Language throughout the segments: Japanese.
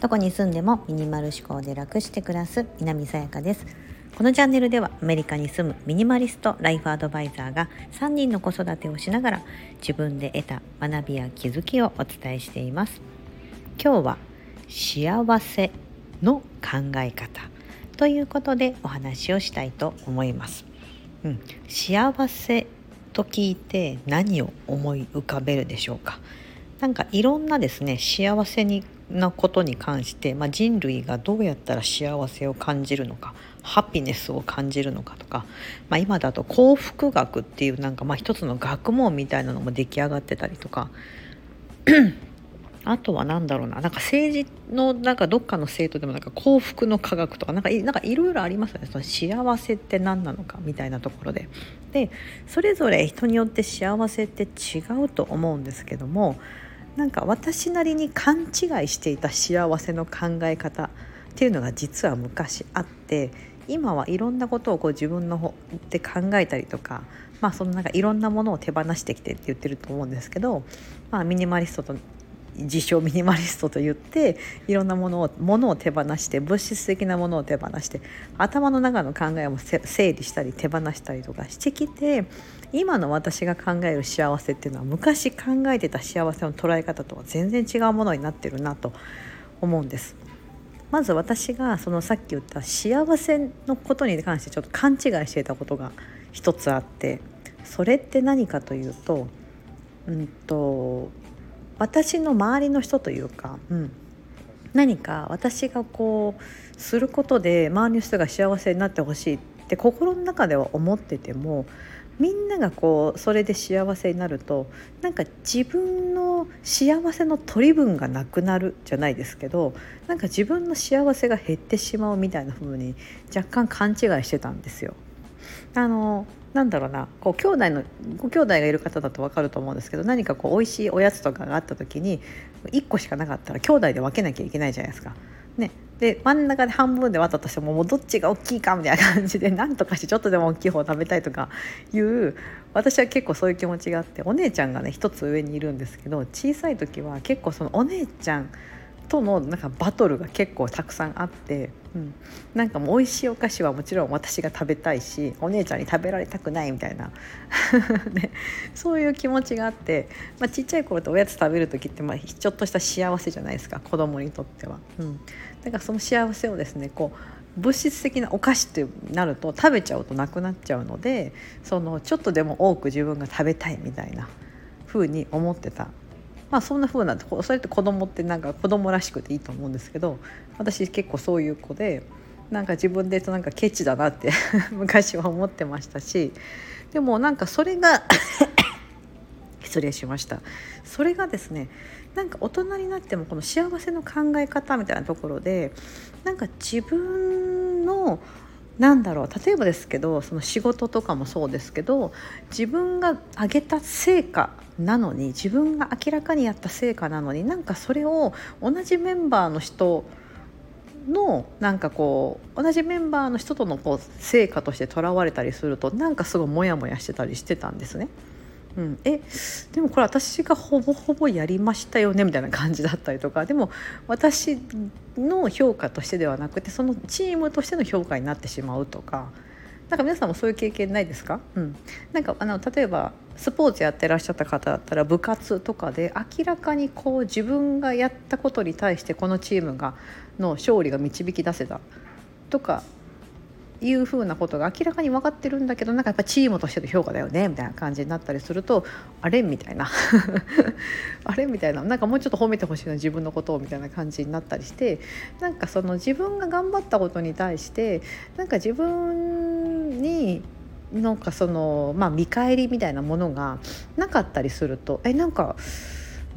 どこに住んでもミニマル思考で楽して暮らす南さやかです。このチャンネルではアメリカに住むミニマリストライフアドバイザーが3人の子育てをしながら自分で得た学びや気づきをお伝えしています。今日は幸せの考え方ということでお話をしたいと思います、うん、幸せと聞いて何を思い浮かべるでしょうか。なんかいろんなですね幸せになことに関して、まあ、人類がどうやったら幸せを感じるのかハピネスを感じるのかとか、まあ、今だと幸福学っていうなんかまあ一つの学問みたいなのも出来上がってたりとか あとは何だろうななんか政治のなんかどっかの政党でもなんか幸福の科学とかなんかいなんかいろいろありますよねその幸せって何なのかみたいなところで。でそれぞれ人によって幸せって違うと思うんですけどもなんか私なりに勘違いしていた幸せの考え方っていうのが実は昔あって今はいろんなことをこう自分の方で考えたりとかまあそのなんかいろんなものを手放してきてって言ってると思うんですけど、まあ、ミニマリストと自称ミニマリストと言っていろんなものをものを手放して物質的なものを手放して頭の中の考えも整理したり手放したりとかしてきて今の私が考える幸せっていうのは昔考えてた幸せの捉え方とは全然違うものになってるなと思うんです。まず私がそのさっき言った幸せのことに関してちょっと勘違いしていたことが一つあってそれって何かというと,、うんと私の周りの人というか、うん、何か私がこうすることで周りの人が幸せになってほしいって心の中では思っててもみんながこうそれで幸せになるとなんか自分の幸せの取り分がなくなるじゃないですけどなんか自分の幸せが減ってしまうみたいな風に若干勘違いしてたんですよ。あのなんだろうなこう兄弟のご兄弟がいる方だと分かると思うんですけど何かこう美味しいおやつとかがあった時に1個しかなかったら兄弟で分けなきゃいけないじゃないですか。ね、で真ん中で半分で割ったとしてももうどっちが大きいかみたいな感じで 何とかしてちょっとでも大きい方を食べたいとかいう私は結構そういう気持ちがあってお姉ちゃんがね一つ上にいるんですけど小さい時は結構そのお姉ちゃんとのなんかバトルが結構たくさんあって、うん、なんかもう美味しいお菓子はもちろん私が食べたいしお姉ちゃんに食べられたくないみたいな。ね、そういう気持ちがあって、まあ、ちっちゃい頃っておやつ食べる時ってまあちょっとした幸せじゃないですか子供にとっては。うん、だからその幸せをですねこう物質的なお菓子ってなると食べちゃうとなくなっちゃうのでそのちょっとでも多く自分が食べたいみたいな風に思ってた。まあそんな風なそれって子供ってなんか子供らしくていいと思うんですけど私結構そういう子でなんか自分でなんかケチだなって 昔は思ってましたしでもなんかそれが 失礼しました。それがですねなんか大人になってもこの幸せの考え方みたいなところでなんか自分のなんだろう例えばですけどその仕事とかもそうですけど自分が上げた成果なのに自分が明らかにやった成果なのになんかそれを同じメンバーの人のなんかこう同じメンバーの人とのこう成果としてとらわれたりするとなんかすごいモヤモヤしてたりしてたんですね。うん、えでもこれ私がほぼほぼやりましたよねみたいな感じだったりとか。でも私の評価としてではなくてそのチームとしての評価になってしまうとか。なんか皆さんもそういう経験ないですか、うん、なんかあの例えばスポーツやってらっしゃった方だったら部活とかで明らかにこう自分がやったことに対してこのチームがの勝利が導き出せたとかいうふうなことが明らかに分かってるんだけどなんかやっぱチームとしての評価だよねみたいな感じになったりするとあれ？みたいな。あれ？みたいな。なんかもうちょっと褒めてほしいな自分のことをみたいな感じになったりしてなんかその自分が頑張ったことに対してなんか自分になんかそのまあ見返りみたいなものがなかったりするとえなんか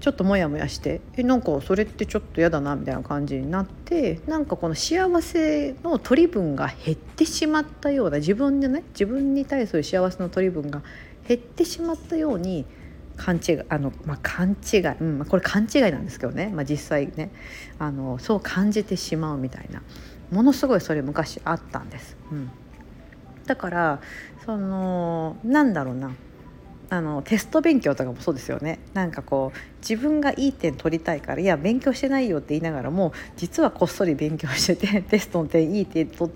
ちょっとモヤモヤしてえなんかそれってちょっと嫌だなみたいな感じになってなんかこの幸せの取り分が減ってしまったような自分でね自分に対する幸せの取り分が減ってしまったように勘違いあの、まあ、勘違い、うん、これ勘違いなんですけどね、まあ、実際ねあのそう感じてしまうみたいなものすごいそれ昔あったんです。うん、だからそのなんだろうなあのテスト勉強とかもそうですよね。なんかこう自分がいい点取りたいからいや勉強してないよって言いながらも実はこっそり勉強してて テストの点いい点取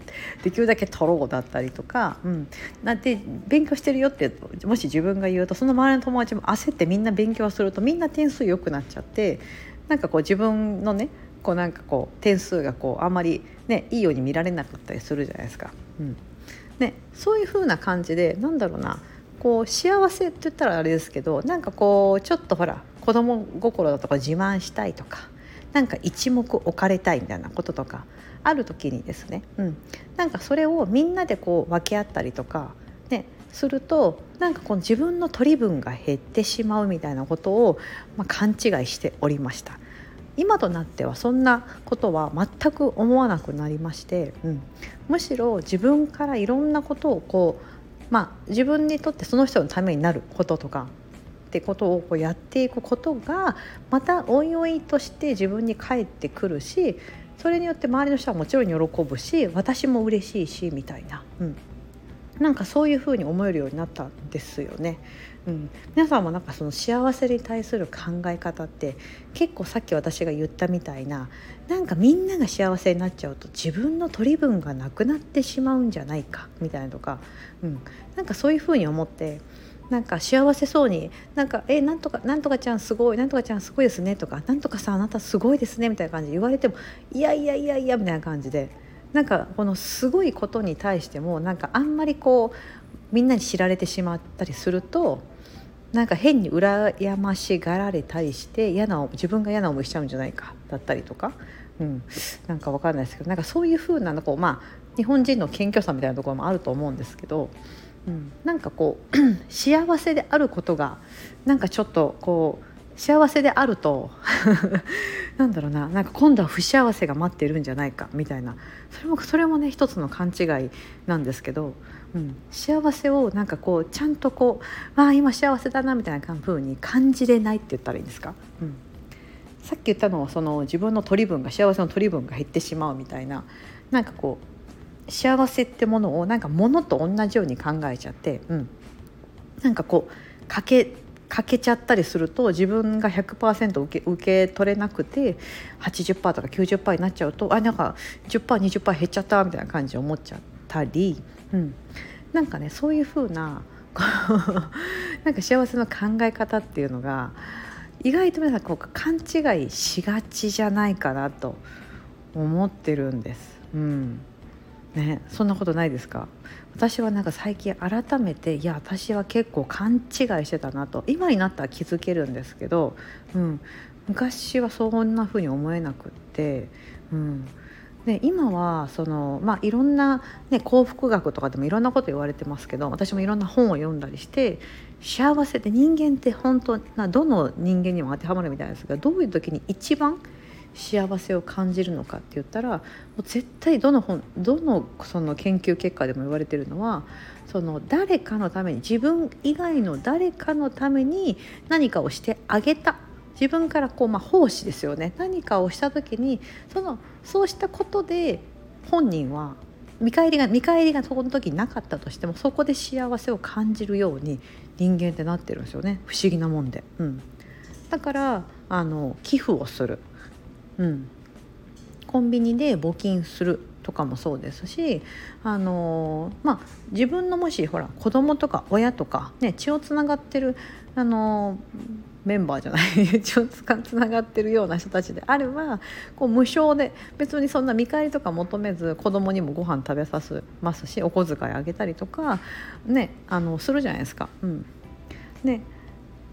できるだけ取ろうだったりとか、うん、なんて勉強してるよってもし自分が言うとその周りの友達も焦ってみんな勉強するとみんな点数良くなっちゃってなんかこう自分のねこうなんかこう点数がこうあんまりねいいように見られなかったりするじゃないですか。うん。ね、そういう風な感じでなんだろうな。こう幸せって言ったらあれですけどなんかこうちょっとほら子供心だとか自慢したいとかなんか一目置かれたいみたいなこととかある時にですね、うん、なんかそれをみんなでこう分け合ったりとか、ね、するとなんかこう自分の取り分が減ってしまうみたいなことを、まあ、勘違いしておりました。今となってはそんなことは全く思わなくなりまして、うん、むしろ自分からいろんなことをこうまあ自分にとってその人のためになることとかってことをこうやっていくことがまたおいおいとして自分に返ってくるしそれによって周りの人はもちろん喜ぶし私も嬉しいしみたいな、うん、なんかそういうふうに思えるようになったんですよね。うん、皆さんもなんかその幸せに対する考え方って結構さっき私が言ったみたいななんかみんなが幸せになっちゃうと自分の取り分がなくなってしまうんじゃないかみたいなとか、うん、なんかそういうふうに思ってなんか幸せそうになんか「えなんとかなんとかちゃんすごいなんとかちゃんすごいですね」とか「なんとかさあなたすごいですね」みたいな感じで言われても「いやいやいやいや」みたいな感じで。なんかこのすごいことに対してもなんかあんまりこうみんなに知られてしまったりするとなんか変に羨ましがられたりして嫌な自分が嫌な思いしちゃうんじゃないかだったりとか、うん、なんか分かんないですけどなんかそういうふうなこう、まあ、日本人の謙虚さみたいなところもあると思うんですけど、うん、なんかこう 幸せであることがなんかちょっとこう幸せであると。なんだろうな。なんか今度は不幸せが待ってるんじゃないか。みたいな。それもそれもね一つの勘違いなんですけど、うん、幸せをなんかこうちゃんとこうああ今幸せだなみたいな風に感じれないって言ったらいいんですか、うん、さっき言ったのはその自分の取り分が幸せの取り分が減ってしまうみたいな。なんかこう幸せってものをなんか物と同じように考えちゃって、うん、なんかこうかけ欠けちゃったりすると自分が100%受け受け取れなくて80%とか90%になっちゃうとあなんか 10%20% 減っちゃったみたいな感じで思っちゃったり、うん、なんかねそういう風な なんか幸せの考え方っていうのが意外と皆さんこう勘違いしがちじゃないかなと思ってるんです。うんね、そんなことないですか？私はなんか最近改めていや私は結構勘違いしてたなと今になったら気づけるんですけど、うん、昔はそんな風に思えなくって、うん、で今はその、まあ、いろんな、ね、幸福学とかでもいろんなこと言われてますけど私もいろんな本を読んだりして幸せって人間って本当などの人間にも当てはまるみたいですがどういう時に一番幸せを感じるのかって言ったらもう絶対どの本どのその研究結果でも言われてるのはその誰かのために自分以外の誰かのために何かをしてあげた。自分からこう、まあ、奉仕ですよね。何かをした時にそのそうしたことで本人は見返りが見返りがそこの時になかったとしてもそこで幸せを感じるように人間ってなってるんですよね。不思議なもんで。うん、だからあの寄付をする。うん、コンビニで募金するとかもそうですし、あのー、まあ、自分のもしほら子供とか親とか、ね、血をつながってる、あのー、メンバーじゃない 血をつながってるような人たちであればこう無償で別にそんな見返りとか求めず子供にもご飯食べさせますしお小遣いあげたりとか、ね、あのするじゃないですか。うんね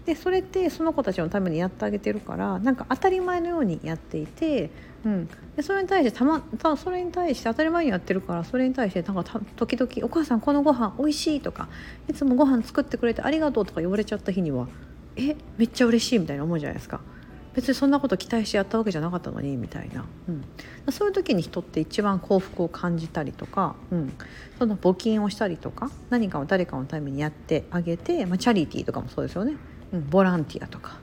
でそれってその子たちのためにやってあげてるからなんか当たり前のようにやっていて、うん、でそれに対してたまたそれに対して当たり前にやってるからそれに対してなんか時々「お母さんこのご飯おいしい」とか「いつもご飯作ってくれてありがとう」とか言われちゃった日には「えめっちゃ嬉しい」みたいな思うじゃないですか。別にそんなこと期待してやったわけじゃなかったのにみたいな、うん、そういう時に人って一番幸福を感じたりとか、うん、その募金をしたりとか何かを誰かのためにやってあげて、まあ、チャリティーとかもそうですよね。うん、ボランティアとか。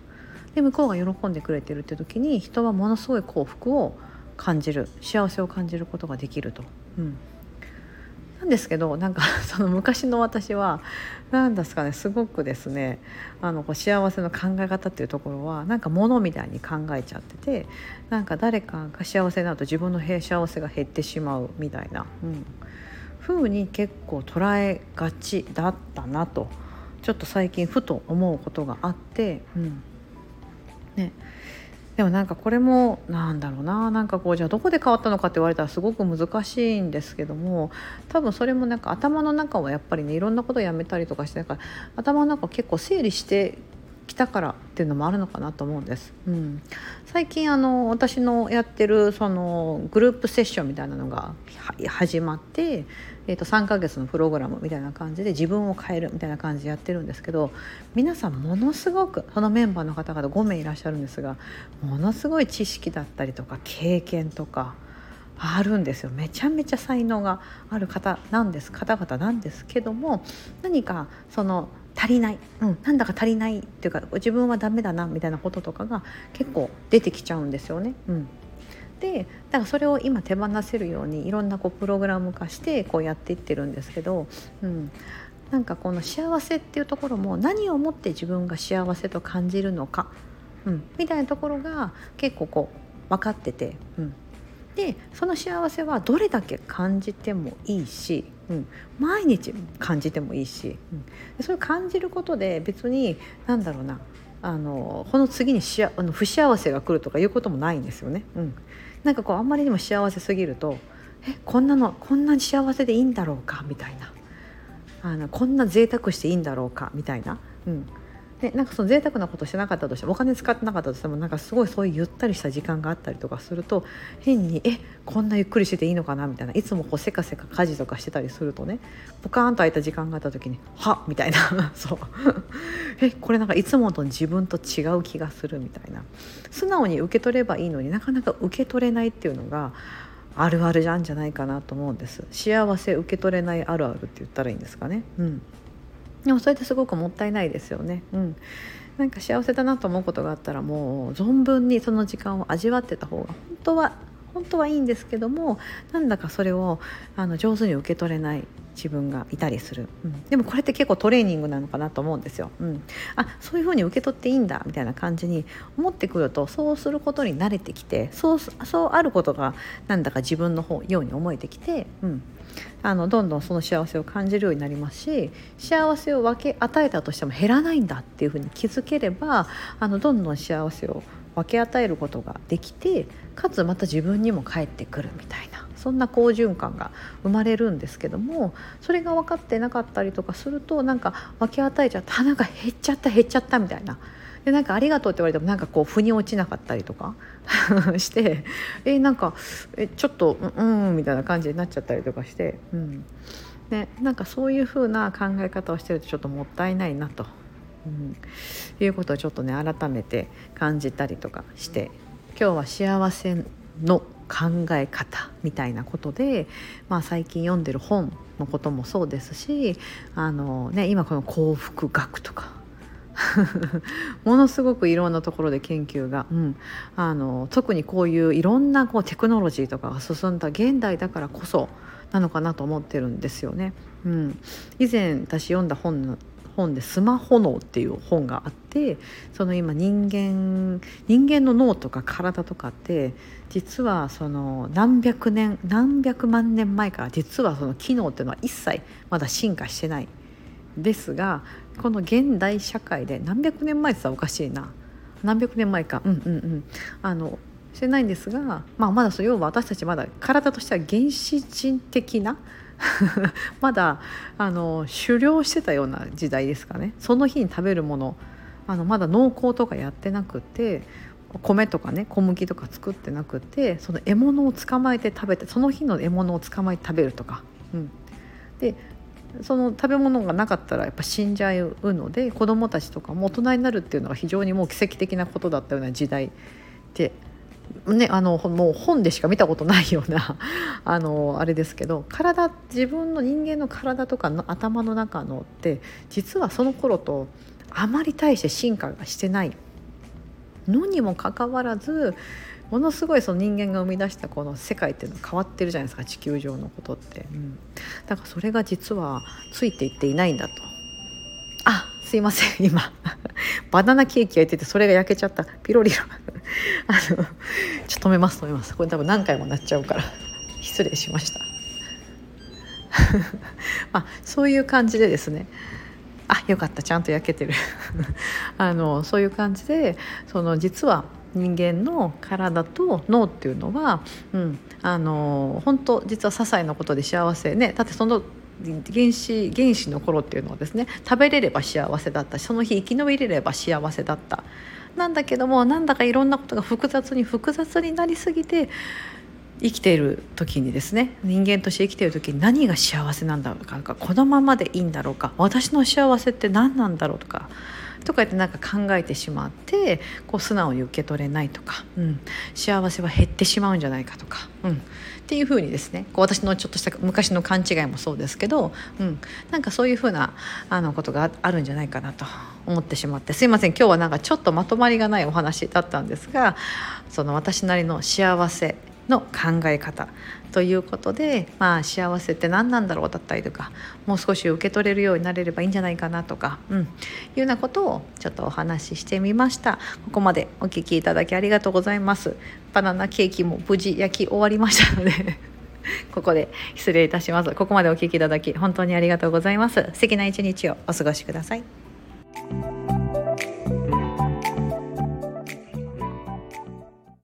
で向こうが喜んでくれてるって時に人はものすごい幸福を感じる。幸せを感じることができると。うん。なんですけどなんか その昔の私は何ですかねすごくですねあのこう幸せの考え方っていうところはなんか物みたいに考えちゃっててなんか誰かが幸せになると自分の幸せが減ってしまうみたいな、うん、風に結構捉えがちだったなと。ちょっと最近ふと思うことがあって、うん。ね、でもなんかこれもなんだろうな。なんかこうじゃあどこで変わったのかって言われたらすごく難しいんですけども多分それもなんか頭の中はやっぱりねいろんなことをやめたりとかしてから頭の中結構整理してきたからっていうのもあるのかなと思うんです。うん、最近あの私のやってるそのグループセッションみたいなのが始まってえー、と3ヶ月のプログラムみたいな感じで自分を変えるみたいな感じでやってるんですけど皆さんものすごくそのメンバーの方々5名いらっしゃるんですがものすごい知識だったりとか経験とかあるんですよめちゃめちゃ才能がある方なんです方々なんですけども何かその足りない、うん、なんだか足りないっていうか自分はダメだなみたいなこととかが結構出てきちゃうんですよね。うんでだからそれを今手放せるようにいろんなこうプログラム化してこうやっていってるんですけど、うん、なんかこの幸せっていうところも何をもって自分が幸せと感じるのか、うん、みたいなところが結構こう分かってて、うん、でその幸せはどれだけ感じてもいいし、うん、毎日感じてもいいし、うん、それ感じることで別に何だろうなあのこの次にしあの不幸せが来るとかいうこともないんですよね。うん、なんかこうあんまりにも幸せすぎるとえこんなのこんなに幸せでいいんだろうか？みたいな。あのこんな贅沢していいんだろうか？みたいな、うん、でなんかその贅沢なことしてなかったとしてもお金使ってなかったとしてもなんかすごいそういうゆったりした時間があったりとかすると変にえこんなゆっくりしてていいのかな？みたいないつもこうせかせか家事とかしてたりするとねポカーンと空いた時間があった時に「はみたいな。そう。えこれなんかいつもと自分と違う気がするみたいな。素直に受け取ればいいのになかなか受け取れないっていうのがあるあるなんじゃないかなと思うんです。幸せ受け取れないあるあるって言ったらいいんですかね？うん。でもそれってすごくもったいないですよね。うん、なんか幸せだなと思うことがあったらもう存分にその時間を味わってた方が本当は本当はいいんですけどもなんだかそれをあの上手に受け取れない自分がいたりする、うん、でもこれって結構トレーニングなのかなと思うんですよ。うん、あそういうふうに受け取っていいんだみたいな感じに思ってくるとそうすることに慣れてきてそうそうあることがなんだか自分の方ように思えてきて、うん、あのどんどんその幸せを感じるようになりますし幸せを分け与えたとしても減らないんだっていうふうに気づければあのどんどん幸せを分け与えることができてかつまた自分にも返ってくるみたいな。そんな好循環が生まれるんですけどもそれが分かってなかったりとかするとなんか分け与えちゃったなんか減っちゃった減っちゃったみたいな。でなんか「ありがとう」って言われてもなんかこう腑に落ちなかったりとか してえなんかえちょっとうんみたいな感じになっちゃったりとかして、うん。ね、なんかそういう風な考え方をしてるとちょっともったいないなと、うん、いうことをちょっとね改めて感じたりとかして今日は幸せの考え方みたいなことで、まあ、最近読んでる本のこともそうですしあの、ね、今この幸福学とか ものすごくいろんなところで研究が、うん、あの特にこういういろんなこうテクノロジーとかが進んだ現代だからこそなのかなと思ってるんですよね。うん、以前私読んだ本の本で「スマホ脳」っていう本があってその今人間人間の脳とか体とかって実はその何百年何百万年前から実はその機能っていうのは一切まだ進化してないですがこの現代社会で何百年前って言ったらおかしいな。何百年前か。うんうんうん。あのしてないんですが、まあ、まだそう要は私たちまだ体としては原始人的な まだあの狩猟してたような時代ですかね。その日に食べるものあのまだ農耕とかやってなくて米とかね小麦とか作ってなくてその獲物を捕まえて食べてその日の獲物を捕まえて食べるとか、うん、でその食べ物がなかったらやっぱ死んじゃうので子どもたちとかも大人になるっていうのが非常にもう奇跡的なことだったような時代で、ね、あのもう本でしか見たことないような あのあれですけど体自分の人間の体とかの頭の中のって実はその頃とあまり大して進化がしてないのにもかかわらずものすごいその人間が生み出したこの世界っていうのは変わってるじゃないですか地球上のことって、うん、だからそれが実はついていっていないんだと。あすいません今。バナナケーキ焼いててそれが焼けちゃった。ピロリロ あのちょっと止めます止めます。これ多分何回もなっちゃうから。失礼しました。まあそういう感じでですねあよかったちゃんと焼けてる。あのそういう感じでその実は人間の体と脳っていうのは、うん、あの本当実は些細なことで幸せねだってその原始原始の頃っていうのはですね食べれれば幸せだったしその日生き延びれれば幸せだった。なんだけどもなんだかいろんなことが複雑に複雑になりすぎて生きている時にですね人間として生きている時に何が幸せなんだろうかこのままでいいんだろうか私の幸せって何なんだろうとかとか言ってなんか考えてしまってこう素直に受け取れないとか、うん、幸せは減ってしまうんじゃないかとか、うん、っていうふうにですねこう私のちょっとした昔の勘違いもそうですけど、うん、なんかそういうふうなあのことがあるんじゃないかなと思ってしまってすいません今日はなんかちょっとまとまりがないお話だったんですがその私なりの幸せの考え方ということで、まあ、幸せって何なんだろうだったりとかもう少し受け取れるようになれればいいんじゃないかなとか、うん、いうようなことをちょっとお話ししてみました。ここまでお聞きいただきありがとうございます。バナナケーキも無事焼き終わりましたので ここで失礼いたします。ここまでお聞きいただき本当にありがとうございます。素敵な一日をお過ごしください。